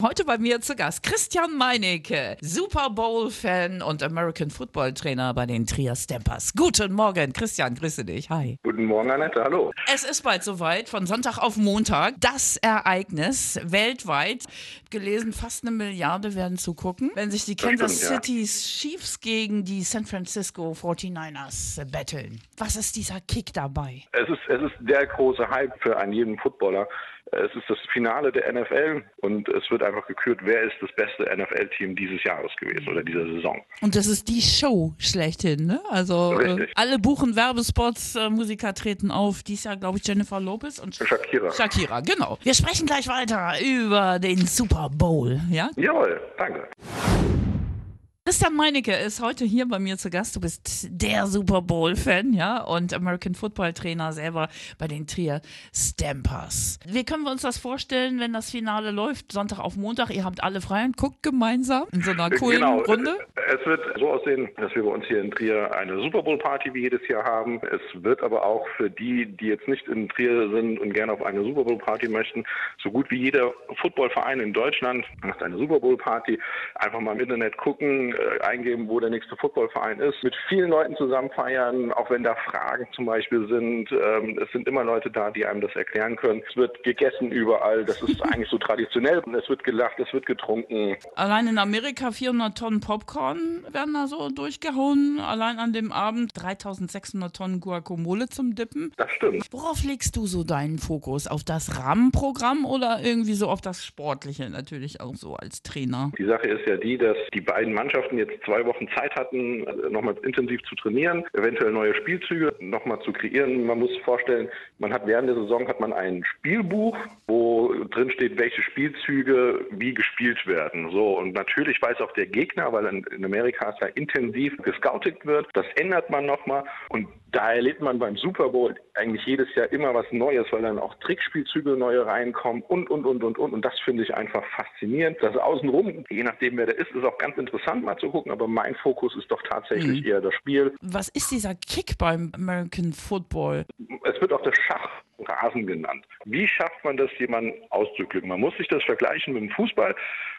Heute bei mir zu Gast Christian Meinecke, Super Bowl-Fan und American Football-Trainer bei den Trier Stampers. Guten Morgen, Christian, grüße dich. Hi. Guten Morgen, Annette, hallo. Es ist bald soweit, von Sonntag auf Montag. Das Ereignis weltweit. Gelesen, fast eine Milliarde werden zugucken, wenn sich die Kansas stimmt, ja. City Chiefs gegen die San Francisco 49ers betteln. Was ist dieser Kick dabei? Es ist, es ist der große Hype für einen jeden Footballer. Es ist das Finale der NFL und es wird einfach gekürt, wer ist das beste NFL-Team dieses Jahres gewesen oder dieser Saison. Und das ist die Show schlechthin, ne? Also äh, alle buchen Werbespots, äh, Musiker treten auf. Dies Jahr, glaube ich, Jennifer Lopez und Shakira. Shakira, genau. Wir sprechen gleich weiter über den Super Bowl, ja? Jawohl, danke. Christian Meinecke ist heute hier bei mir zu Gast. Du bist der Super Bowl-Fan, ja, und American Football-Trainer selber bei den Trier Stampers. Wie können wir uns das vorstellen, wenn das Finale läuft, Sonntag auf Montag? Ihr habt alle frei und guckt gemeinsam in so einer coolen genau. Runde? Es wird so aussehen, dass wir bei uns hier in Trier eine Super Bowl-Party wie jedes Jahr haben. Es wird aber auch für die, die jetzt nicht in Trier sind und gerne auf eine Super Bowl-Party möchten, so gut wie jeder Footballverein in Deutschland macht eine Super Bowl-Party. Einfach mal im Internet gucken, äh, eingeben, wo der nächste Footballverein ist, mit vielen Leuten zusammen feiern, auch wenn da Fragen zum Beispiel sind. Ähm, es sind immer Leute da, die einem das erklären können. Es wird gegessen überall. Das ist eigentlich so traditionell. Es wird gelacht, es wird getrunken. Allein in Amerika 400 Tonnen Popcorn werden da so durchgehauen. Allein an dem Abend 3600 Tonnen Guacamole zum Dippen. Das stimmt. Worauf legst du so deinen Fokus? Auf das Rahmenprogramm oder irgendwie so auf das Sportliche natürlich auch so als Trainer? Die Sache ist ja die, dass die beiden Mannschaften jetzt zwei Wochen Zeit hatten, nochmal intensiv zu trainieren, eventuell neue Spielzüge nochmal zu kreieren. Man muss vorstellen, man hat während der Saison hat man ein Spielbuch, wo drin steht, welche Spielzüge wie gespielt werden. So und natürlich weiß auch der Gegner, weil in, Amerika es ja intensiv gescoutet wird. Das ändert man nochmal und da erlebt man beim Super Bowl eigentlich jedes Jahr immer was Neues, weil dann auch Trickspielzüge neue reinkommen und, und, und, und, und. Und das finde ich einfach faszinierend. Das Außenrum, je nachdem wer der ist, ist auch ganz interessant mal zu gucken, aber mein Fokus ist doch tatsächlich eher das Spiel. Was ist dieser Kick beim American Football? Es wird auch der Schachrasen genannt. Wie schafft man das, jemanden auszuglücken? Man muss sich das vergleichen mit dem Fußball.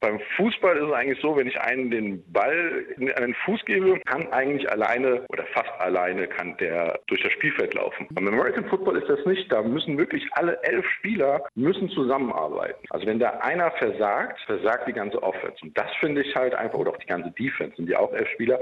Beim Fußball ist es eigentlich so, wenn ich einen den Ball in einen Fuß gebe, kann eigentlich alleine oder fast alleine kann der durch das Spielfeld laufen. Beim American Football ist das nicht. Da müssen wirklich alle elf Spieler müssen zusammenarbeiten. Also wenn da einer versagt, versagt die ganze Offense. Und das finde ich halt einfach, oder auch die ganze Defense sind ja auch elf Spieler.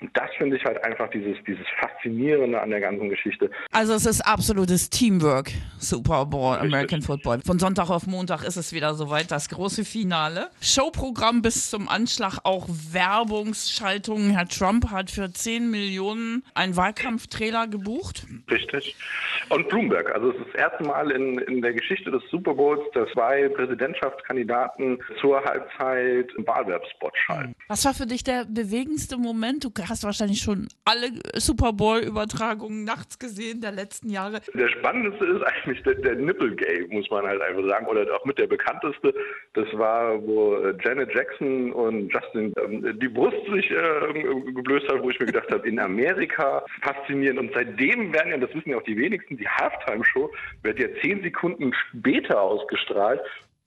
Und das finde ich halt einfach dieses, dieses Faszinierende an der ganzen Geschichte. Also es ist absolutes Teamwork, Super Bowl, American Football. Von Sonntag auf Montag ist es wieder soweit, das große Finale. Showprogramm bis zum Anschlag, auch Werbungsschaltungen. Herr Trump hat für 10 Millionen einen Wahlkampftrailer gebucht. Richtig. Und Bloomberg. Also es ist das erste Mal in, in der Geschichte des Super Bowls, dass zwei Präsidentschaftskandidaten zur Halbzeit einen Wahlwerbspot schalten. Was war für dich der bewegendste Moment? Du hast wahrscheinlich schon alle Super Bowl-Übertragungen nachts gesehen der letzten Jahre. Der spannendste ist eigentlich der, der Nipplegate, muss man halt einfach sagen, oder auch mit der bekannteste. Das war, wo äh, Janet Jackson und Justin ähm, die Brust sich äh, geblößt haben, wo ich mir gedacht habe, in Amerika faszinierend. Und seitdem werden ja, das wissen ja auch die wenigsten, die Halftime-Show wird ja zehn Sekunden später ausgestrahlt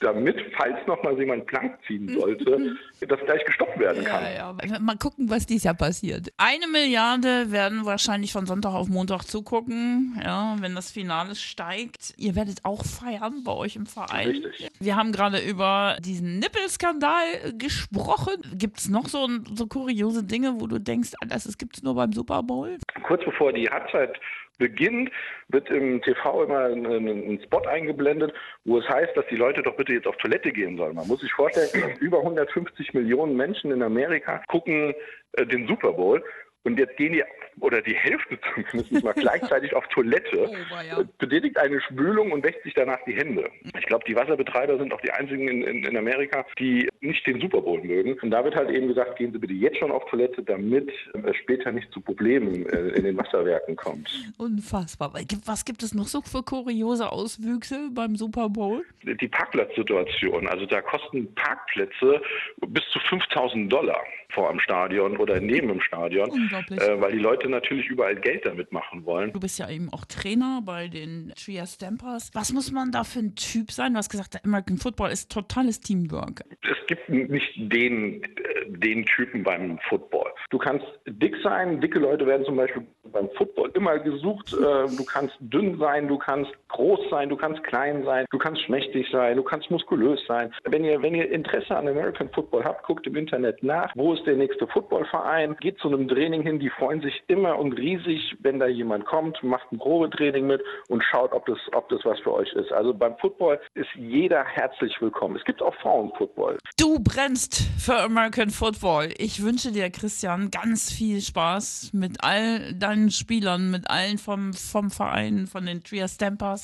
damit, falls noch mal jemand blank ziehen sollte, das gleich gestoppt werden kann. Ja, ja. Mal gucken, was dieses Jahr passiert. Eine Milliarde werden wahrscheinlich von Sonntag auf Montag zugucken, ja, wenn das Finale steigt. Ihr werdet auch feiern bei euch im Verein. Richtig. Wir haben gerade über diesen Nippelskandal gesprochen. Gibt es noch so, so kuriose Dinge, wo du denkst, ah, das gibt es nur beim Super Bowl? Kurz bevor die Halbzeit beginnt, wird im TV immer ein, Spot eingeblendet, wo es heißt, dass die Leute doch bitte jetzt auf Toilette gehen sollen. Man muss sich vorstellen, über 150 Millionen Menschen in Amerika gucken äh, den Super Bowl. Und jetzt gehen die, oder die Hälfte zumindest mal gleichzeitig auf Toilette, Oh, ja. betätigt eine Spülung und wäscht sich danach die Hände. Ich glaube, die Wasserbetreiber sind auch die einzigen in, in, in Amerika, die nicht den Super Bowl mögen. Und da wird halt eben gesagt, gehen Sie bitte jetzt schon auf Toilette, damit es später nicht zu Problemen äh, in den Wasserwerken kommt. Unfassbar. Was gibt es noch so für kuriose Auswüchse beim Super Bowl? Die Parkplatzsituation, also da kosten Parkplätze bis zu 5000 Dollar vor dem Stadion oder neben dem Stadion, Unglaublich. äh, weil die Leute natürlich überall Geld damit machen wollen. Du bist ja eben auch Trainer bei den Trier Stampers. Was muss man da für ein Typ sein? Du hast gesagt, der American Football ist totales Teamwork. Es gibt nicht den, den Typen beim Football. Du kannst dick sein, dicke Leute werden zum Beispiel beim Football immer gesucht. Äh, du kannst dünn sein, du kannst groß sein, du kannst klein sein, du kannst schmächtig sein, du kannst muskulös sein. Wenn ihr, wenn ihr Interesse an American Football habt, guckt im Internet nach, wo ist der nächste Footballverein, geht zu einem Training hin, die freuen sich immer und riesig, wenn da jemand kommt, macht ein Probetraining mit und schaut, ob das, ob das was für euch ist. Also beim Football ist jeder herzlich willkommen. Es gibt auch Frauenfootball. Du brennst für American Football. Ich wünsche dir, Christian, ganz viel Spaß mit all deinen Spielern, mit allen vom, vom Verein, von den Trier Stampers.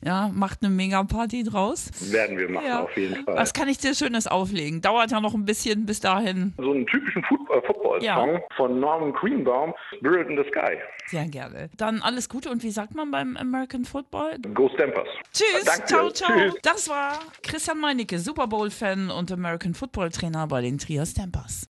Ja, macht eine Mega-Party draus. Werden wir machen, Ja. auf jeden Fall. Was kann ich dir Schönes auflegen? Dauert ja noch ein bisschen bis dahin. so einen typischen Foot- Football-Song Ja. von Norman Greenbaum, Spirit in the Sky. Sehr gerne. Dann alles Gute und wie sagt man beim American Football? Go Stampers. Tschüss, Danke. ciao, ciao. Tschüss. Das war Christian Meinecke, Super Bowl-Fan und American Football-Trainer bei den Trier Stampers.